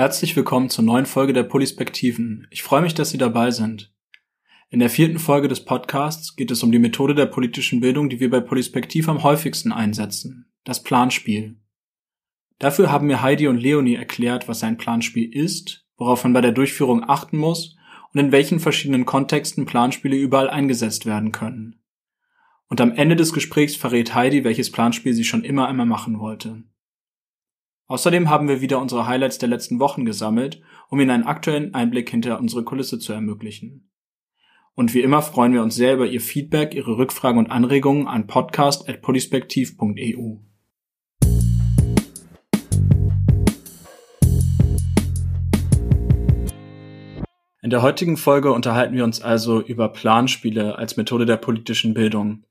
Herzlich willkommen zur neuen Folge der Polispektiven. Ich freue mich, dass Sie dabei sind. In der vierten Folge des Podcasts geht es um die Methode der politischen Bildung, die wir bei Polispektiv am häufigsten einsetzen, das Planspiel. Dafür haben mir Heidi und Leonie erklärt, was ein Planspiel ist, worauf man bei der Durchführung achten muss und in welchen verschiedenen Kontexten Planspiele überall eingesetzt werden können. Und am Ende des Gesprächs verrät Heidi, welches Planspiel sie schon immer einmal machen wollte. Außerdem haben wir wieder unsere Highlights der letzten Wochen gesammelt, um Ihnen einen aktuellen Einblick hinter unsere Kulisse zu ermöglichen. Und wie immer freuen wir uns sehr über Ihr Feedback, Ihre Rückfragen und Anregungen an podcast.polispektiv.eu. In der heutigen Folge unterhalten wir uns also über Planspiele als Methode der politischen Bildung.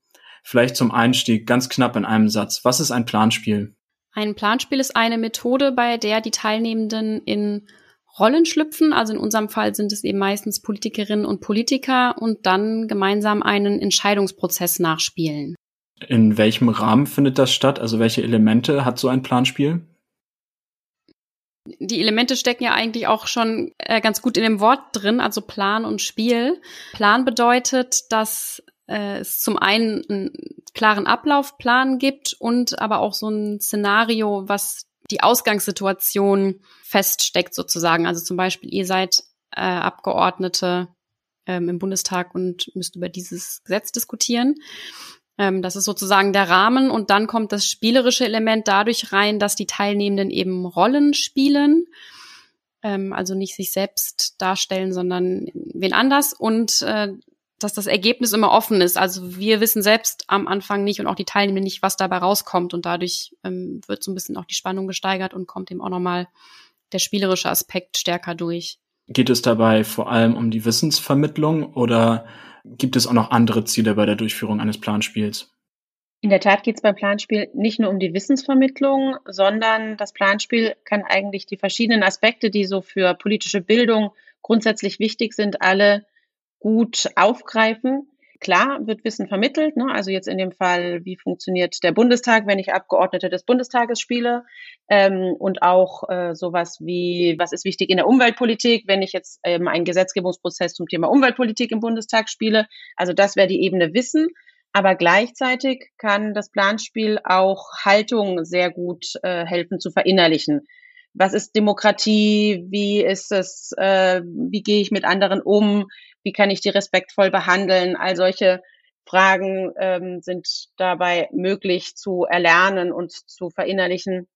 Vielleicht zum Einstieg ganz knapp in einem Satz. Was ist ein Planspiel? Ein Planspiel ist eine Methode, bei der die Teilnehmenden in Rollen schlüpfen. Also in unserem Fall sind es eben meistens Politikerinnen und Politiker und dann gemeinsam einen Entscheidungsprozess nachspielen. In welchem Rahmen findet das statt? Also welche Elemente hat so ein Planspiel? Die Elemente stecken ja eigentlich auch schon äh, ganz gut in dem Wort drin, also Plan und Spiel. Plan bedeutet, dass äh, es zum einen einen klaren Ablaufplan gibt und aber auch so ein Szenario, was die Ausgangssituation feststeckt sozusagen. Also zum Beispiel, ihr seid äh, Abgeordnete ähm, im Bundestag und müsst über dieses Gesetz diskutieren. Ähm, das ist sozusagen der Rahmen und dann kommt das spielerische Element dadurch rein, dass die Teilnehmenden eben Rollen spielen. Ähm, also nicht sich selbst darstellen, sondern wen anders. Und äh, dass das Ergebnis immer offen ist. Also wir wissen selbst am Anfang nicht und auch die Teilnehmer nicht, was dabei rauskommt. Und dadurch ähm, wird so ein bisschen auch die Spannung gesteigert und kommt eben auch nochmal der spielerische Aspekt stärker durch. Geht es dabei vor allem um die Wissensvermittlung oder gibt es auch noch andere Ziele bei der Durchführung eines Planspiels? In der Tat geht es beim Planspiel nicht nur um die Wissensvermittlung, sondern das Planspiel kann eigentlich die verschiedenen Aspekte, die so für politische Bildung grundsätzlich wichtig sind, alle gut aufgreifen. Klar wird Wissen vermittelt, ne? also jetzt in dem Fall, wie funktioniert der Bundestag, wenn ich Abgeordnete des Bundestages spiele ähm, und auch äh, sowas wie, was ist wichtig in der Umweltpolitik, wenn ich jetzt ähm, einen Gesetzgebungsprozess zum Thema Umweltpolitik im Bundestag spiele. Also das wäre die Ebene Wissen. Aber gleichzeitig kann das Planspiel auch Haltung sehr gut äh, helfen zu verinnerlichen was ist Demokratie, wie ist es, äh, wie gehe ich mit anderen um, wie kann ich die respektvoll behandeln, all solche Fragen ähm, sind dabei möglich zu erlernen und zu verinnerlichen.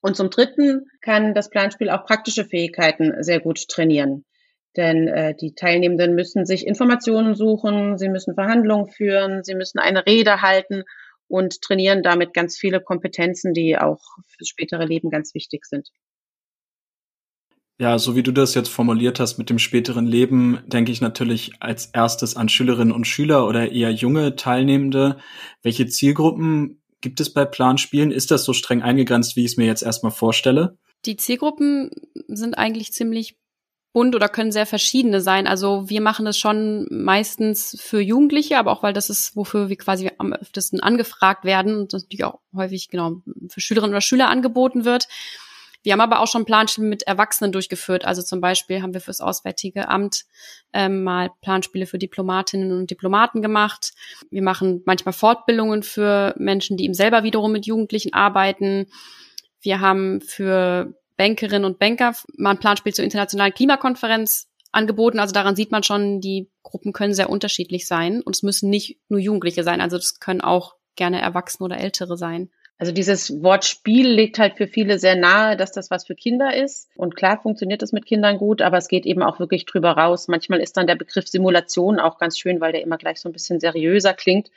Und zum Dritten kann das Planspiel auch praktische Fähigkeiten sehr gut trainieren. Denn äh, die Teilnehmenden müssen sich Informationen suchen, sie müssen Verhandlungen führen, sie müssen eine Rede halten und trainieren damit ganz viele Kompetenzen, die auch fürs spätere Leben ganz wichtig sind. Ja, so wie du das jetzt formuliert hast mit dem späteren Leben, denke ich natürlich als erstes an Schülerinnen und Schüler oder eher junge Teilnehmende. Welche Zielgruppen gibt es bei Planspielen? Ist das so streng eingegrenzt, wie ich es mir jetzt erstmal vorstelle? Die Zielgruppen sind eigentlich ziemlich bunt oder können sehr verschiedene sein. Also wir machen das schon meistens für Jugendliche, aber auch weil das ist, wofür wir quasi am öftesten angefragt werden und das natürlich auch häufig genau für Schülerinnen oder Schüler angeboten wird. Wir haben aber auch schon Planspiele mit Erwachsenen durchgeführt. Also zum Beispiel haben wir fürs Auswärtige Amt ähm, mal Planspiele für Diplomatinnen und Diplomaten gemacht. Wir machen manchmal Fortbildungen für Menschen, die eben selber wiederum mit Jugendlichen arbeiten. Wir haben für Bankerinnen und Banker mal ein Planspiel zur internationalen Klimakonferenz angeboten. Also daran sieht man schon, die Gruppen können sehr unterschiedlich sein und es müssen nicht nur Jugendliche sein. Also das können auch gerne Erwachsene oder Ältere sein. Also dieses Wort Spiel legt halt für viele sehr nahe, dass das was für Kinder ist. Und klar funktioniert das mit Kindern gut, aber es geht eben auch wirklich drüber raus. Manchmal ist dann der Begriff Simulation auch ganz schön, weil der immer gleich so ein bisschen seriöser klingt.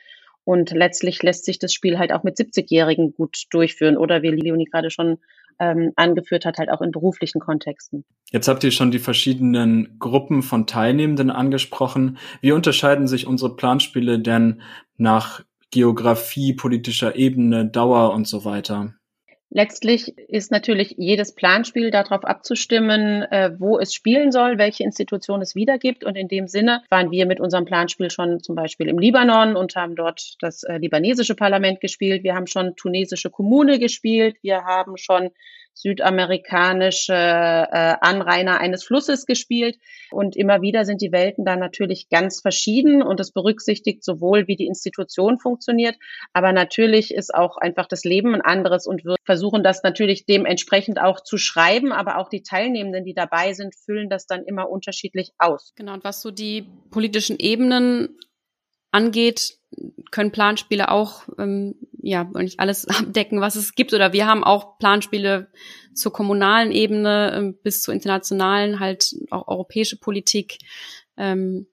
Und letztlich lässt sich das Spiel halt auch mit 70-Jährigen gut durchführen oder wie Leonie gerade schon ähm, angeführt hat, halt auch in beruflichen Kontexten. Jetzt habt ihr schon die verschiedenen Gruppen von Teilnehmenden angesprochen. Wie unterscheiden sich unsere Planspiele denn nach Geografie, politischer Ebene, Dauer und so weiter. Letztlich ist natürlich jedes Planspiel darauf abzustimmen, äh, wo es spielen soll, welche Institution es wiedergibt. Und in dem Sinne waren wir mit unserem Planspiel schon zum Beispiel im Libanon und haben dort das äh, libanesische Parlament gespielt. Wir haben schon tunesische Kommune gespielt. Wir haben schon südamerikanische äh, Anrainer eines Flusses gespielt. Und immer wieder sind die Welten dann natürlich ganz verschieden und es berücksichtigt sowohl, wie die Institution funktioniert, aber natürlich ist auch einfach das Leben ein anderes und wir versuchen das natürlich dementsprechend auch zu schreiben, aber auch die Teilnehmenden, die dabei sind, füllen das dann immer unterschiedlich aus. Genau, und was so die politischen Ebenen angeht, können Planspiele auch ähm, ja nicht alles abdecken, was es gibt. Oder wir haben auch Planspiele zur kommunalen Ebene ähm, bis zur internationalen, halt auch europäische Politik. Ähm,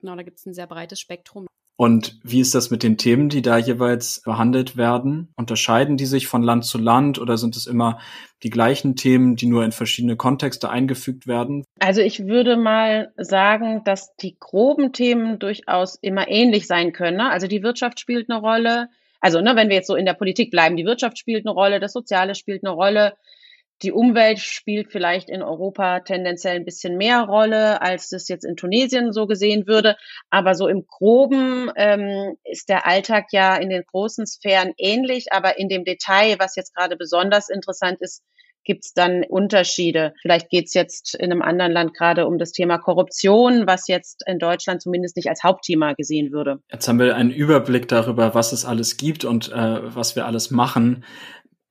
genau, da gibt es ein sehr breites Spektrum. Und wie ist das mit den Themen, die da jeweils behandelt werden? Unterscheiden die sich von Land zu Land oder sind es immer die gleichen Themen, die nur in verschiedene Kontexte eingefügt werden? Also ich würde mal sagen, dass die groben Themen durchaus immer ähnlich sein können. Ne? Also die Wirtschaft spielt eine Rolle. Also ne, wenn wir jetzt so in der Politik bleiben, die Wirtschaft spielt eine Rolle, das Soziale spielt eine Rolle, die Umwelt spielt vielleicht in Europa tendenziell ein bisschen mehr Rolle, als das jetzt in Tunesien so gesehen würde. Aber so im Groben ähm, ist der Alltag ja in den großen Sphären ähnlich. Aber in dem Detail, was jetzt gerade besonders interessant ist, gibt es dann Unterschiede. Vielleicht geht es jetzt in einem anderen Land gerade um das Thema Korruption, was jetzt in Deutschland zumindest nicht als Hauptthema gesehen würde. Jetzt haben wir einen Überblick darüber, was es alles gibt und äh, was wir alles machen.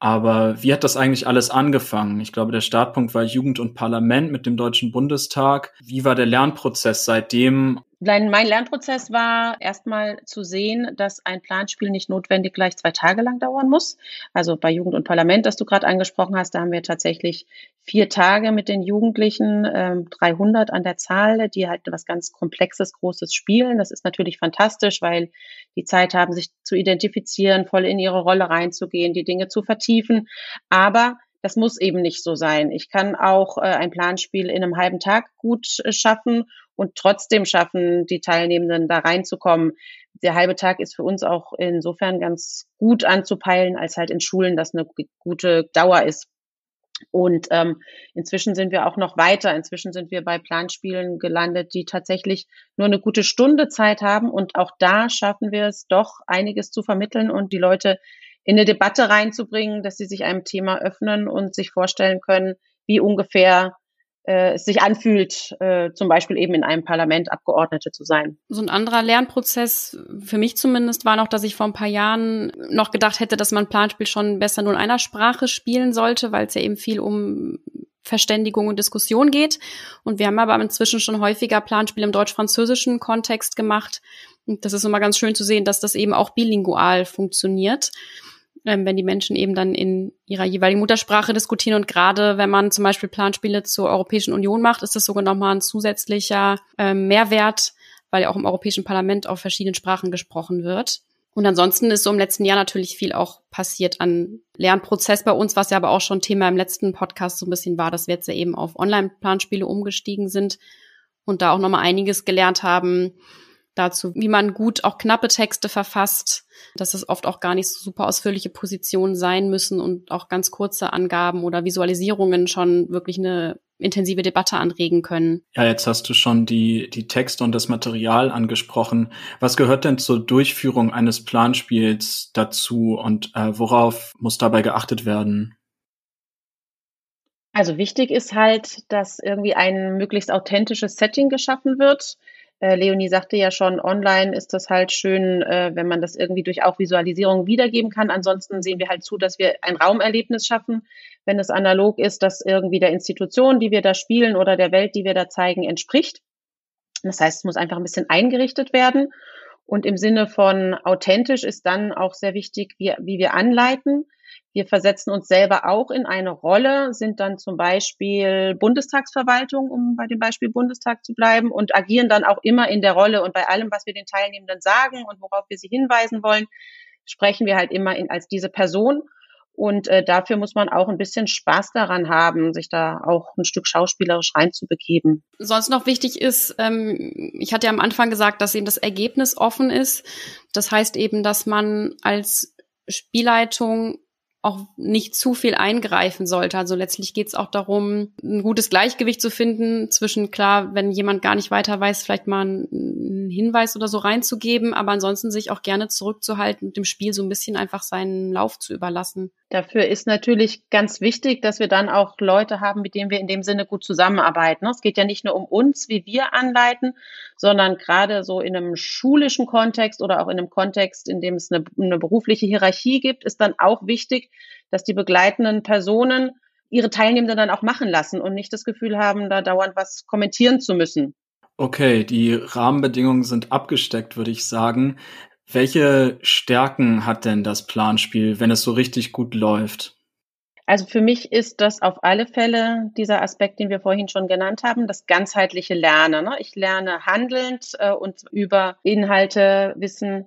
Aber wie hat das eigentlich alles angefangen? Ich glaube, der Startpunkt war Jugend und Parlament mit dem Deutschen Bundestag. Wie war der Lernprozess seitdem? Mein Lernprozess war erstmal zu sehen, dass ein Planspiel nicht notwendig gleich zwei Tage lang dauern muss. Also bei Jugend und Parlament, das du gerade angesprochen hast, da haben wir tatsächlich vier Tage mit den Jugendlichen, ähm, 300 an der Zahl, die halt was ganz Komplexes, Großes spielen. Das ist natürlich fantastisch, weil die Zeit haben, sich zu identifizieren, voll in ihre Rolle reinzugehen, die Dinge zu vertiefen. Aber das muss eben nicht so sein. Ich kann auch äh, ein Planspiel in einem halben Tag gut äh, schaffen und trotzdem schaffen, die Teilnehmenden da reinzukommen. Der halbe Tag ist für uns auch insofern ganz gut anzupeilen, als halt in Schulen das eine gute Dauer ist. Und ähm, inzwischen sind wir auch noch weiter. Inzwischen sind wir bei Planspielen gelandet, die tatsächlich nur eine gute Stunde Zeit haben. Und auch da schaffen wir es doch, einiges zu vermitteln und die Leute in eine Debatte reinzubringen, dass sie sich einem Thema öffnen und sich vorstellen können, wie ungefähr äh, es sich anfühlt, äh, zum Beispiel eben in einem Parlament Abgeordnete zu sein. So ein anderer Lernprozess, für mich zumindest, war noch, dass ich vor ein paar Jahren noch gedacht hätte, dass man Planspiel schon besser nur in einer Sprache spielen sollte, weil es ja eben viel um Verständigung und Diskussion geht. Und wir haben aber inzwischen schon häufiger Planspiele im deutsch-französischen Kontext gemacht. Und das ist immer ganz schön zu sehen, dass das eben auch bilingual funktioniert ähm, wenn die Menschen eben dann in ihrer jeweiligen Muttersprache diskutieren. Und gerade wenn man zum Beispiel Planspiele zur Europäischen Union macht, ist das sogar nochmal ein zusätzlicher ähm, Mehrwert, weil ja auch im Europäischen Parlament auf verschiedenen Sprachen gesprochen wird. Und ansonsten ist so im letzten Jahr natürlich viel auch passiert an Lernprozess bei uns, was ja aber auch schon Thema im letzten Podcast so ein bisschen war, dass wir jetzt ja eben auf Online-Planspiele umgestiegen sind und da auch nochmal einiges gelernt haben, dazu, wie man gut auch knappe Texte verfasst, dass es oft auch gar nicht so super ausführliche Positionen sein müssen und auch ganz kurze Angaben oder Visualisierungen schon wirklich eine intensive Debatte anregen können. Ja, jetzt hast du schon die, die Texte und das Material angesprochen. Was gehört denn zur Durchführung eines Planspiels dazu und äh, worauf muss dabei geachtet werden? Also wichtig ist halt, dass irgendwie ein möglichst authentisches Setting geschaffen wird. Äh, Leonie sagte ja schon, online ist das halt schön, äh, wenn man das irgendwie durch auch Visualisierung wiedergeben kann. Ansonsten sehen wir halt zu, dass wir ein Raumerlebnis schaffen, wenn es analog ist, dass irgendwie der Institution, die wir da spielen oder der Welt, die wir da zeigen, entspricht. Das heißt, es muss einfach ein bisschen eingerichtet werden. Und im Sinne von authentisch ist dann auch sehr wichtig, wie, wie wir anleiten. Wir versetzen uns selber auch in eine Rolle, sind dann zum Beispiel Bundestagsverwaltung, um bei dem Beispiel Bundestag zu bleiben, und agieren dann auch immer in der Rolle. Und bei allem, was wir den Teilnehmenden sagen und worauf wir sie hinweisen wollen, sprechen wir halt immer in, als diese Person. Und äh, dafür muss man auch ein bisschen Spaß daran haben, sich da auch ein Stück schauspielerisch reinzubegeben. Sonst noch wichtig ist, ähm, ich hatte ja am Anfang gesagt, dass eben das Ergebnis offen ist. Das heißt eben, dass man als Spielleitung auch nicht zu viel eingreifen sollte. Also letztlich geht es auch darum, ein gutes Gleichgewicht zu finden zwischen, klar, wenn jemand gar nicht weiter weiß, vielleicht mal einen Hinweis oder so reinzugeben, aber ansonsten sich auch gerne zurückzuhalten und dem Spiel so ein bisschen einfach seinen Lauf zu überlassen. Dafür ist natürlich ganz wichtig, dass wir dann auch Leute haben, mit denen wir in dem Sinne gut zusammenarbeiten. Es geht ja nicht nur um uns, wie wir anleiten, sondern gerade so in einem schulischen Kontext oder auch in einem Kontext, in dem es eine, eine berufliche Hierarchie gibt, ist dann auch wichtig, dass die begleitenden Personen ihre Teilnehmenden dann auch machen lassen und nicht das Gefühl haben, da dauernd was kommentieren zu müssen. Okay, die Rahmenbedingungen sind abgesteckt, würde ich sagen. Welche Stärken hat denn das Planspiel, wenn es so richtig gut läuft? Also für mich ist das auf alle Fälle dieser Aspekt, den wir vorhin schon genannt haben, das ganzheitliche Lernen. Ne? Ich lerne handelnd äh, und über Inhalte Wissen.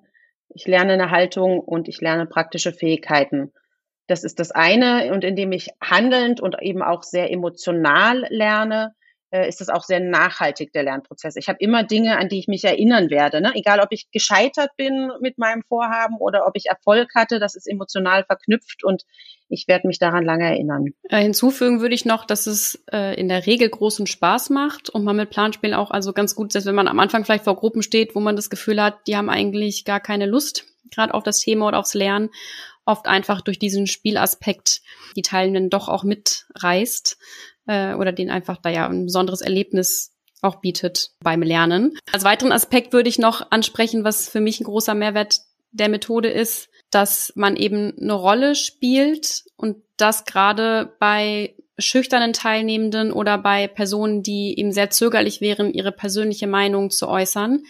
Ich lerne eine Haltung und ich lerne praktische Fähigkeiten. Das ist das eine. Und indem ich handelnd und eben auch sehr emotional lerne, ist das auch sehr nachhaltig, der Lernprozess. Ich habe immer Dinge, an die ich mich erinnern werde. Ne? Egal, ob ich gescheitert bin mit meinem Vorhaben oder ob ich Erfolg hatte, das ist emotional verknüpft und ich werde mich daran lange erinnern. Äh, hinzufügen würde ich noch, dass es äh, in der Regel großen Spaß macht und man mit Planspielen auch also ganz gut ist, wenn man am Anfang vielleicht vor Gruppen steht, wo man das Gefühl hat, die haben eigentlich gar keine Lust gerade auf das Thema oder aufs Lernen oft einfach durch diesen Spielaspekt die Teilnehmenden doch auch mitreißt äh, oder den einfach da ja ein besonderes Erlebnis auch bietet beim Lernen. Als weiteren Aspekt würde ich noch ansprechen, was für mich ein großer Mehrwert der Methode ist, dass man eben eine Rolle spielt und das gerade bei schüchternen Teilnehmenden oder bei Personen, die eben sehr zögerlich wären, ihre persönliche Meinung zu äußern,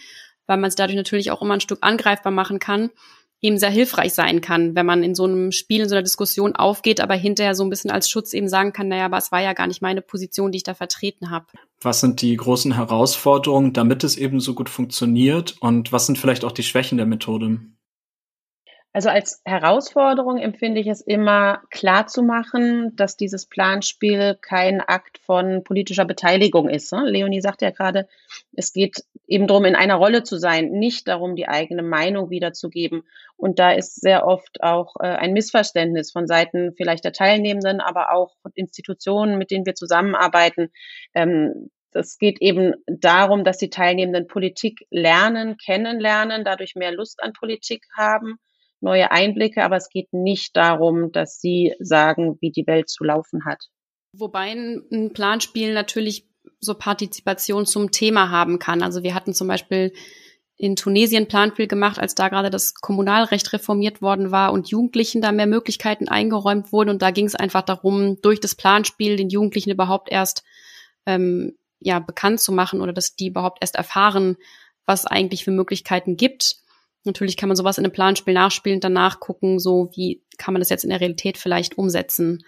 weil man es dadurch natürlich auch immer ein Stück angreifbar machen kann, eben sehr hilfreich sein kann, wenn man in so einem Spiel, in so einer Diskussion aufgeht, aber hinterher so ein bisschen als Schutz eben sagen kann, naja, aber es war ja gar nicht meine Position, die ich da vertreten habe. Was sind die großen Herausforderungen, damit es eben so gut funktioniert? Und was sind vielleicht auch die Schwächen der Methode? Also als Herausforderung empfinde ich es immer klar zu machen, dass dieses Planspiel kein Akt von politischer Beteiligung ist. Ne? Leonie sagt ja gerade, es geht eben darum, in einer Rolle zu sein, nicht darum, die eigene Meinung wiederzugeben. Und da ist sehr oft auch äh, ein Missverständnis von Seiten vielleicht der Teilnehmenden, aber auch Institutionen, mit denen wir zusammenarbeiten. Ähm, es geht eben darum, dass die Teilnehmenden Politik lernen, kennenlernen, dadurch mehr Lust an Politik haben neue Einblicke, aber es geht nicht darum, dass sie sagen, wie die Welt zu laufen hat. Wobei ein Planspiel natürlich so Partizipation zum Thema haben kann. Also wir hatten zum Beispiel in Tunesien Planspiel gemacht, als da gerade das Kommunalrecht reformiert worden war und Jugendlichen da mehr Möglichkeiten eingeräumt wurden. Und da ging es einfach darum, durch das Planspiel den Jugendlichen überhaupt erst ähm, ja bekannt zu machen oder dass die überhaupt erst erfahren, was eigentlich für Möglichkeiten gibt. Natürlich kann man sowas in einem Planspiel nachspielen und dann nachgucken, so wie kann man das jetzt in der Realität vielleicht umsetzen.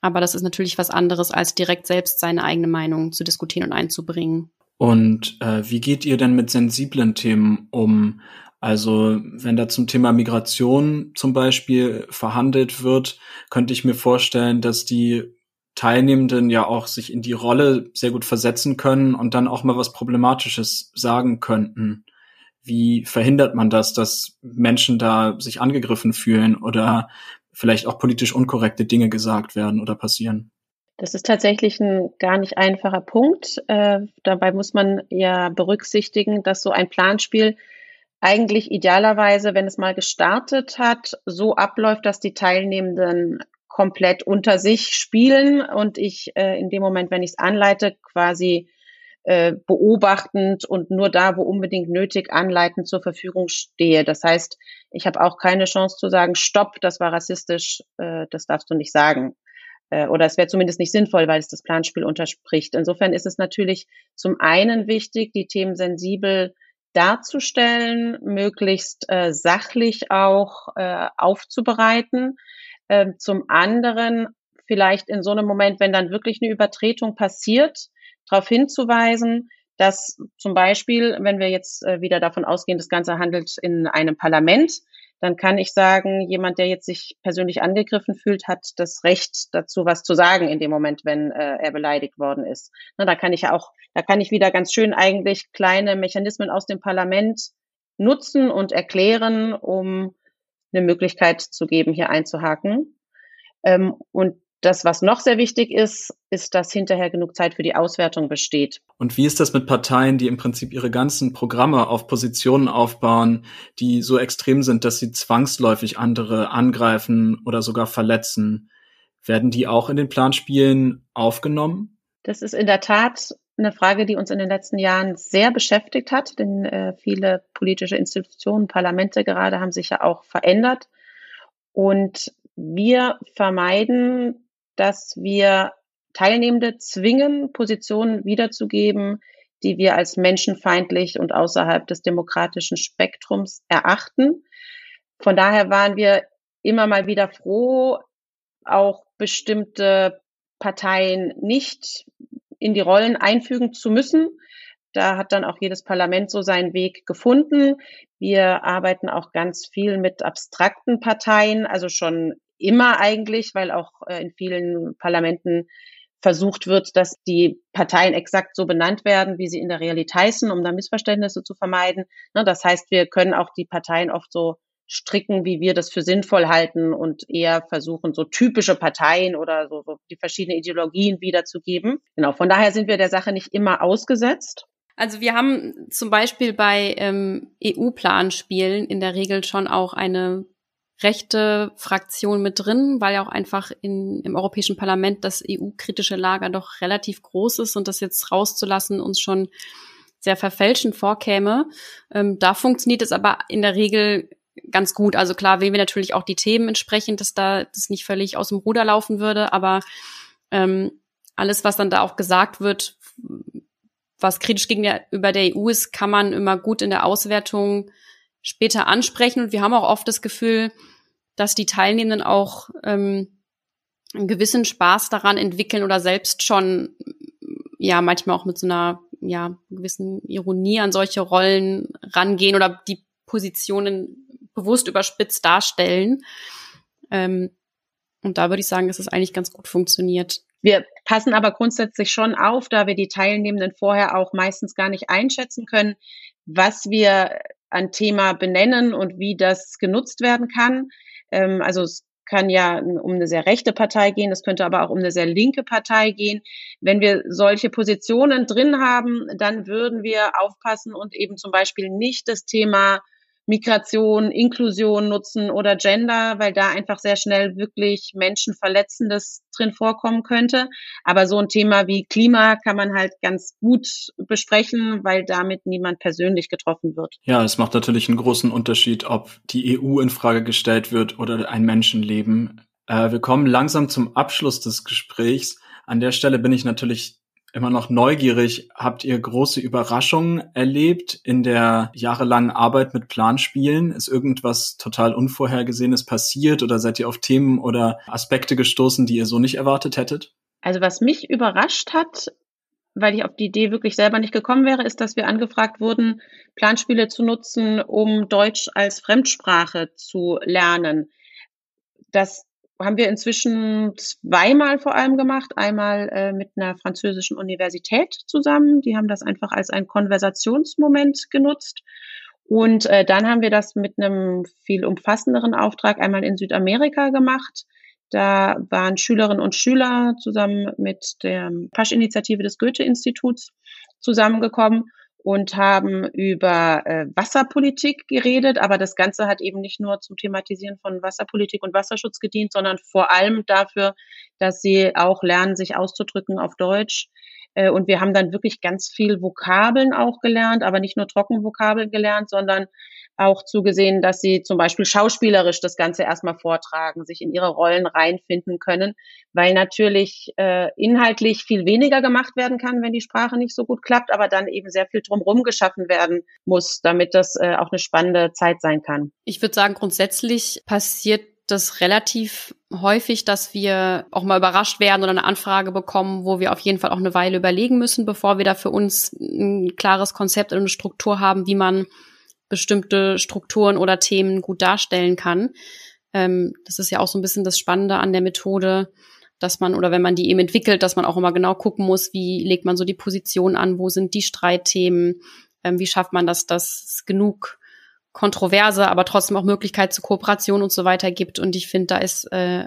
Aber das ist natürlich was anderes, als direkt selbst seine eigene Meinung zu diskutieren und einzubringen. Und äh, wie geht ihr denn mit sensiblen Themen um? Also wenn da zum Thema Migration zum Beispiel verhandelt wird, könnte ich mir vorstellen, dass die Teilnehmenden ja auch sich in die Rolle sehr gut versetzen können und dann auch mal was Problematisches sagen könnten. Wie verhindert man das, dass Menschen da sich angegriffen fühlen oder vielleicht auch politisch unkorrekte Dinge gesagt werden oder passieren? Das ist tatsächlich ein gar nicht einfacher Punkt. Äh, dabei muss man ja berücksichtigen, dass so ein Planspiel eigentlich idealerweise, wenn es mal gestartet hat, so abläuft, dass die Teilnehmenden komplett unter sich spielen und ich äh, in dem Moment, wenn ich es anleite, quasi äh, beobachtend und nur da, wo unbedingt nötig, anleitend zur Verfügung stehe. Das heißt, ich habe auch keine Chance zu sagen, stopp, das war rassistisch, äh, das darfst du nicht sagen. Äh, oder es wäre zumindest nicht sinnvoll, weil es das Planspiel unterspricht. Insofern ist es natürlich zum einen wichtig, die Themen sensibel darzustellen, möglichst äh, sachlich auch äh, aufzubereiten. Äh, zum anderen vielleicht in so einem Moment, wenn dann wirklich eine Übertretung passiert, darauf hinzuweisen, dass zum Beispiel, wenn wir jetzt äh, wieder davon ausgehen, das Ganze handelt in einem Parlament, dann kann ich sagen, jemand, der jetzt sich persönlich angegriffen fühlt, hat das Recht dazu, was zu sagen in dem Moment, wenn äh, er beleidigt worden ist. Na, da kann ich ja auch, da kann ich wieder ganz schön eigentlich kleine Mechanismen aus dem Parlament nutzen und erklären, um eine Möglichkeit zu geben, hier einzuhaken. Ähm, und das, was noch sehr wichtig ist, ist, dass hinterher genug Zeit für die Auswertung besteht. Und wie ist das mit Parteien, die im Prinzip ihre ganzen Programme auf Positionen aufbauen, die so extrem sind, dass sie zwangsläufig andere angreifen oder sogar verletzen? Werden die auch in den Planspielen aufgenommen? Das ist in der Tat eine Frage, die uns in den letzten Jahren sehr beschäftigt hat, denn äh, viele politische Institutionen, Parlamente gerade haben sich ja auch verändert. Und wir vermeiden dass wir Teilnehmende zwingen, Positionen wiederzugeben, die wir als menschenfeindlich und außerhalb des demokratischen Spektrums erachten. Von daher waren wir immer mal wieder froh, auch bestimmte Parteien nicht in die Rollen einfügen zu müssen. Da hat dann auch jedes Parlament so seinen Weg gefunden. Wir arbeiten auch ganz viel mit abstrakten Parteien, also schon immer eigentlich, weil auch äh, in vielen Parlamenten versucht wird, dass die Parteien exakt so benannt werden, wie sie in der Realität heißen, um da Missverständnisse zu vermeiden. Ne, das heißt, wir können auch die Parteien oft so stricken, wie wir das für sinnvoll halten und eher versuchen, so typische Parteien oder so, so die verschiedenen Ideologien wiederzugeben. Genau, von daher sind wir der Sache nicht immer ausgesetzt. Also wir haben zum Beispiel bei ähm, EU-Planspielen in der Regel schon auch eine rechte Fraktion mit drin, weil ja auch einfach in, im Europäischen Parlament das EU-kritische Lager doch relativ groß ist und das jetzt rauszulassen uns schon sehr verfälschend vorkäme. Ähm, da funktioniert es aber in der Regel ganz gut. Also klar wählen wir natürlich auch die Themen entsprechend, dass da das nicht völlig aus dem Ruder laufen würde, aber ähm, alles, was dann da auch gesagt wird, was kritisch gegenüber der EU ist, kann man immer gut in der Auswertung später ansprechen. Und wir haben auch oft das Gefühl, dass die Teilnehmenden auch ähm, einen gewissen Spaß daran entwickeln oder selbst schon, ja, manchmal auch mit so einer, ja, gewissen Ironie an solche Rollen rangehen oder die Positionen bewusst überspitzt darstellen. Ähm, und da würde ich sagen, dass es eigentlich ganz gut funktioniert. Wir passen aber grundsätzlich schon auf, da wir die Teilnehmenden vorher auch meistens gar nicht einschätzen können, was wir ein Thema benennen und wie das genutzt werden kann. Ähm, also es kann ja um eine sehr rechte Partei gehen, es könnte aber auch um eine sehr linke Partei gehen. Wenn wir solche Positionen drin haben, dann würden wir aufpassen und eben zum Beispiel nicht das Thema Migration, Inklusion nutzen oder Gender, weil da einfach sehr schnell wirklich Menschenverletzendes drin vorkommen könnte. Aber so ein Thema wie Klima kann man halt ganz gut besprechen, weil damit niemand persönlich getroffen wird. Ja, es macht natürlich einen großen Unterschied, ob die EU in Frage gestellt wird oder ein Menschenleben. Äh, wir kommen langsam zum Abschluss des Gesprächs. An der Stelle bin ich natürlich immer noch neugierig. Habt ihr große Überraschungen erlebt in der jahrelangen Arbeit mit Planspielen? Ist irgendwas total Unvorhergesehenes passiert oder seid ihr auf Themen oder Aspekte gestoßen, die ihr so nicht erwartet hättet? Also was mich überrascht hat, weil ich auf die Idee wirklich selber nicht gekommen wäre, ist, dass wir angefragt wurden, Planspiele zu nutzen, um Deutsch als Fremdsprache zu lernen. Das haben wir inzwischen zweimal vor allem gemacht. Einmal äh, mit einer französischen Universität zusammen. Die haben das einfach als ein Konversationsmoment genutzt. Und äh, dann haben wir das mit einem viel umfassenderen Auftrag einmal in Südamerika gemacht. Da waren Schülerinnen und Schüler zusammen mit der Pasch-Initiative des Goethe-Instituts zusammengekommen und haben über äh, Wasserpolitik geredet. Aber das Ganze hat eben nicht nur zum Thematisieren von Wasserpolitik und Wasserschutz gedient, sondern vor allem dafür, dass sie auch lernen, sich auszudrücken auf Deutsch. Äh, und wir haben dann wirklich ganz viel Vokabeln auch gelernt, aber nicht nur Trockenvokabeln gelernt, sondern auch zugesehen, dass sie zum Beispiel schauspielerisch das Ganze erstmal vortragen, sich in ihre Rollen reinfinden können, weil natürlich äh, inhaltlich viel weniger gemacht werden kann, wenn die Sprache nicht so gut klappt, aber dann eben sehr viel drumherum geschaffen werden muss, damit das äh, auch eine spannende Zeit sein kann. Ich würde sagen, grundsätzlich passiert das relativ häufig, dass wir auch mal überrascht werden oder eine Anfrage bekommen, wo wir auf jeden Fall auch eine Weile überlegen müssen, bevor wir da für uns ein klares Konzept und eine Struktur haben, wie man bestimmte Strukturen oder Themen gut darstellen kann. Ähm, das ist ja auch so ein bisschen das Spannende an der Methode, dass man oder wenn man die eben entwickelt, dass man auch immer genau gucken muss, wie legt man so die Position an, wo sind die Streitthemen, ähm, wie schafft man das, dass genug Kontroverse, aber trotzdem auch Möglichkeit zur Kooperation und so weiter gibt. Und ich finde, da ist äh,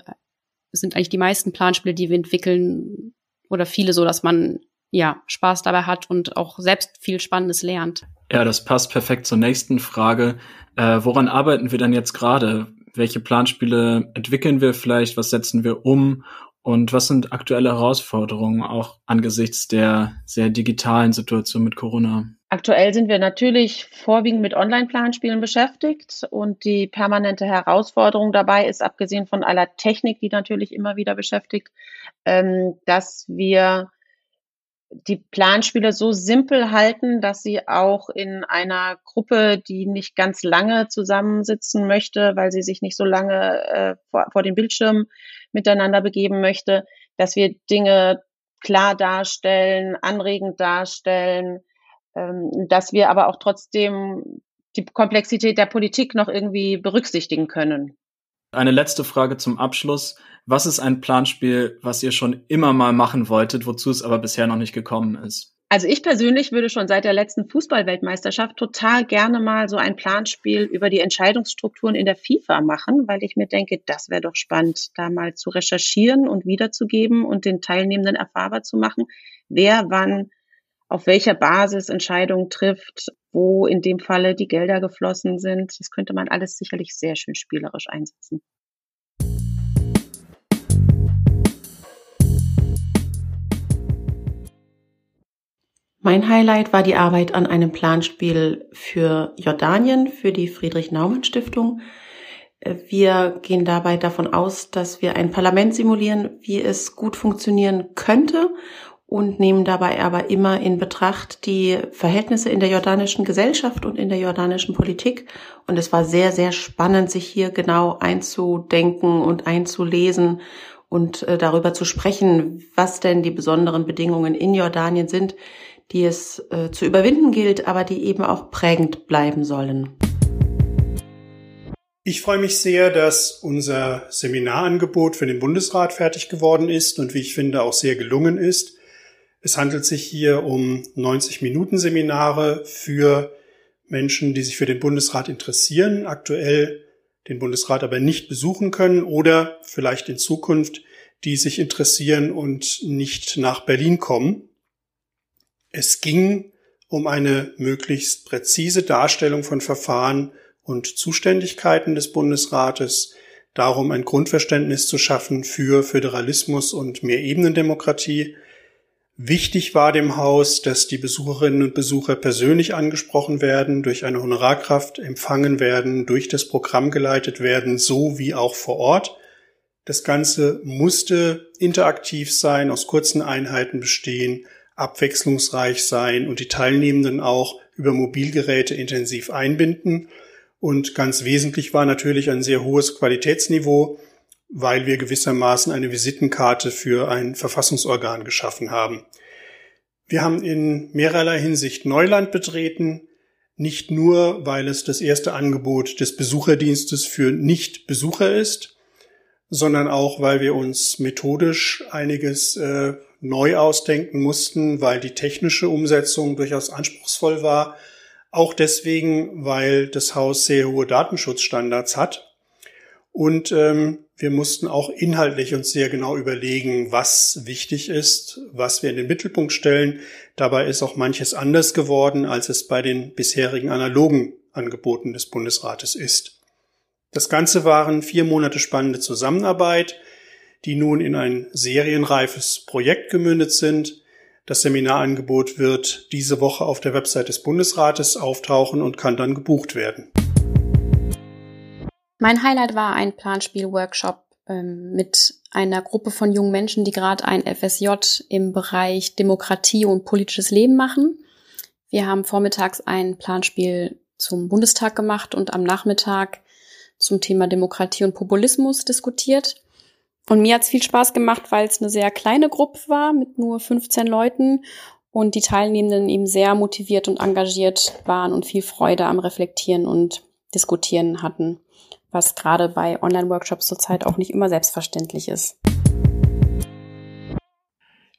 sind eigentlich die meisten Planspiele, die wir entwickeln oder viele so, dass man ja Spaß dabei hat und auch selbst viel Spannendes lernt. Ja, das passt perfekt zur nächsten Frage. Äh, woran arbeiten wir denn jetzt gerade? Welche Planspiele entwickeln wir vielleicht? Was setzen wir um? Und was sind aktuelle Herausforderungen auch angesichts der sehr digitalen Situation mit Corona? Aktuell sind wir natürlich vorwiegend mit Online-Planspielen beschäftigt und die permanente Herausforderung dabei ist, abgesehen von aller Technik, die natürlich immer wieder beschäftigt, ähm, dass wir die Planspiele so simpel halten, dass sie auch in einer Gruppe, die nicht ganz lange zusammensitzen möchte, weil sie sich nicht so lange äh, vor, vor dem Bildschirm miteinander begeben möchte, dass wir Dinge klar darstellen, anregend darstellen, ähm, dass wir aber auch trotzdem die Komplexität der Politik noch irgendwie berücksichtigen können. Eine letzte Frage zum Abschluss. Was ist ein Planspiel, was ihr schon immer mal machen wolltet, wozu es aber bisher noch nicht gekommen ist? Also ich persönlich würde schon seit der letzten Fußballweltmeisterschaft total gerne mal so ein Planspiel über die Entscheidungsstrukturen in der FIFA machen, weil ich mir denke, das wäre doch spannend, da mal zu recherchieren und wiederzugeben und den Teilnehmenden erfahrbar zu machen, wer wann auf welcher Basis Entscheidungen trifft, wo in dem Falle die Gelder geflossen sind. Das könnte man alles sicherlich sehr schön spielerisch einsetzen. Mein Highlight war die Arbeit an einem Planspiel für Jordanien, für die Friedrich-Naumann-Stiftung. Wir gehen dabei davon aus, dass wir ein Parlament simulieren, wie es gut funktionieren könnte und nehmen dabei aber immer in Betracht die Verhältnisse in der jordanischen Gesellschaft und in der jordanischen Politik. Und es war sehr, sehr spannend, sich hier genau einzudenken und einzulesen und äh, darüber zu sprechen, was denn die besonderen Bedingungen in Jordanien sind, die es äh, zu überwinden gilt, aber die eben auch prägend bleiben sollen. Ich freue mich sehr, dass unser Seminarangebot für den Bundesrat fertig geworden ist und wie ich finde auch sehr gelungen ist. Es handelt sich hier um 90 Minuten Seminare für Menschen, die sich für den Bundesrat interessieren, aktuell den Bundesrat aber nicht besuchen können oder vielleicht in Zukunft die sich interessieren und nicht nach Berlin kommen. Es ging um eine möglichst präzise Darstellung von Verfahren und Zuständigkeiten des Bundesrates, darum ein Grundverständnis zu schaffen für Föderalismus und Mehrebenendemokratie. Wichtig war dem Haus, dass die Besucherinnen und Besucher persönlich angesprochen werden, durch eine Honorarkraft empfangen werden, durch das Programm geleitet werden, so wie auch vor Ort. Das Ganze musste interaktiv sein, aus kurzen Einheiten bestehen, abwechslungsreich sein und die Teilnehmenden auch über Mobilgeräte intensiv einbinden. Und ganz wesentlich war natürlich ein sehr hohes Qualitätsniveau, weil wir gewissermaßen eine Visitenkarte für ein Verfassungsorgan geschaffen haben. Wir haben in mehrerlei Hinsicht Neuland betreten, nicht nur, weil es das erste Angebot des Besucherdienstes für Nicht-Besucher ist, sondern auch, weil wir uns methodisch einiges äh, neu ausdenken mussten, weil die technische Umsetzung durchaus anspruchsvoll war. Auch deswegen, weil das Haus sehr hohe Datenschutzstandards hat. Und ähm, wir mussten auch inhaltlich uns sehr genau überlegen, was wichtig ist, was wir in den Mittelpunkt stellen. Dabei ist auch manches anders geworden, als es bei den bisherigen analogen Angeboten des Bundesrates ist. Das Ganze waren vier Monate spannende Zusammenarbeit die nun in ein serienreifes Projekt gemündet sind. Das Seminarangebot wird diese Woche auf der Website des Bundesrates auftauchen und kann dann gebucht werden. Mein Highlight war ein Planspiel-Workshop ähm, mit einer Gruppe von jungen Menschen, die gerade ein FSJ im Bereich Demokratie und politisches Leben machen. Wir haben vormittags ein Planspiel zum Bundestag gemacht und am Nachmittag zum Thema Demokratie und Populismus diskutiert. Und mir hat's viel Spaß gemacht, weil es eine sehr kleine Gruppe war mit nur 15 Leuten und die Teilnehmenden eben sehr motiviert und engagiert waren und viel Freude am Reflektieren und Diskutieren hatten, was gerade bei Online-Workshops zurzeit auch nicht immer selbstverständlich ist.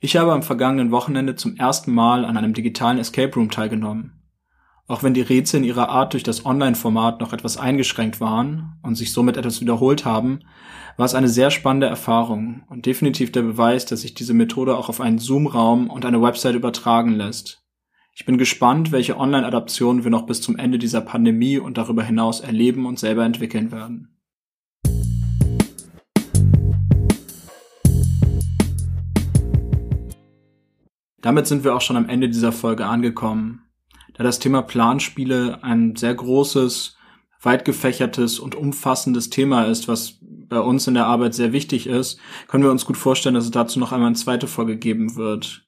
Ich habe am vergangenen Wochenende zum ersten Mal an einem digitalen Escape Room teilgenommen. Auch wenn die Rätsel in ihrer Art durch das Online-Format noch etwas eingeschränkt waren und sich somit etwas wiederholt haben, war es eine sehr spannende Erfahrung und definitiv der Beweis, dass sich diese Methode auch auf einen Zoom-Raum und eine Website übertragen lässt. Ich bin gespannt, welche Online-Adaptionen wir noch bis zum Ende dieser Pandemie und darüber hinaus erleben und selber entwickeln werden. Damit sind wir auch schon am Ende dieser Folge angekommen. Da das Thema Planspiele ein sehr großes, weit gefächertes und umfassendes Thema ist, was bei uns in der Arbeit sehr wichtig ist, können wir uns gut vorstellen, dass es dazu noch einmal eine zweite Folge geben wird.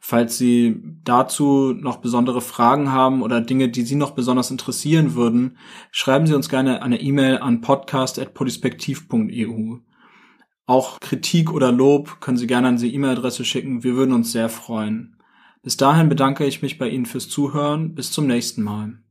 Falls Sie dazu noch besondere Fragen haben oder Dinge, die Sie noch besonders interessieren würden, schreiben Sie uns gerne eine E-Mail an podcast.polispektiv.eu. Auch Kritik oder Lob können Sie gerne an die E-Mail-Adresse schicken. Wir würden uns sehr freuen. Bis dahin bedanke ich mich bei Ihnen fürs Zuhören. Bis zum nächsten Mal.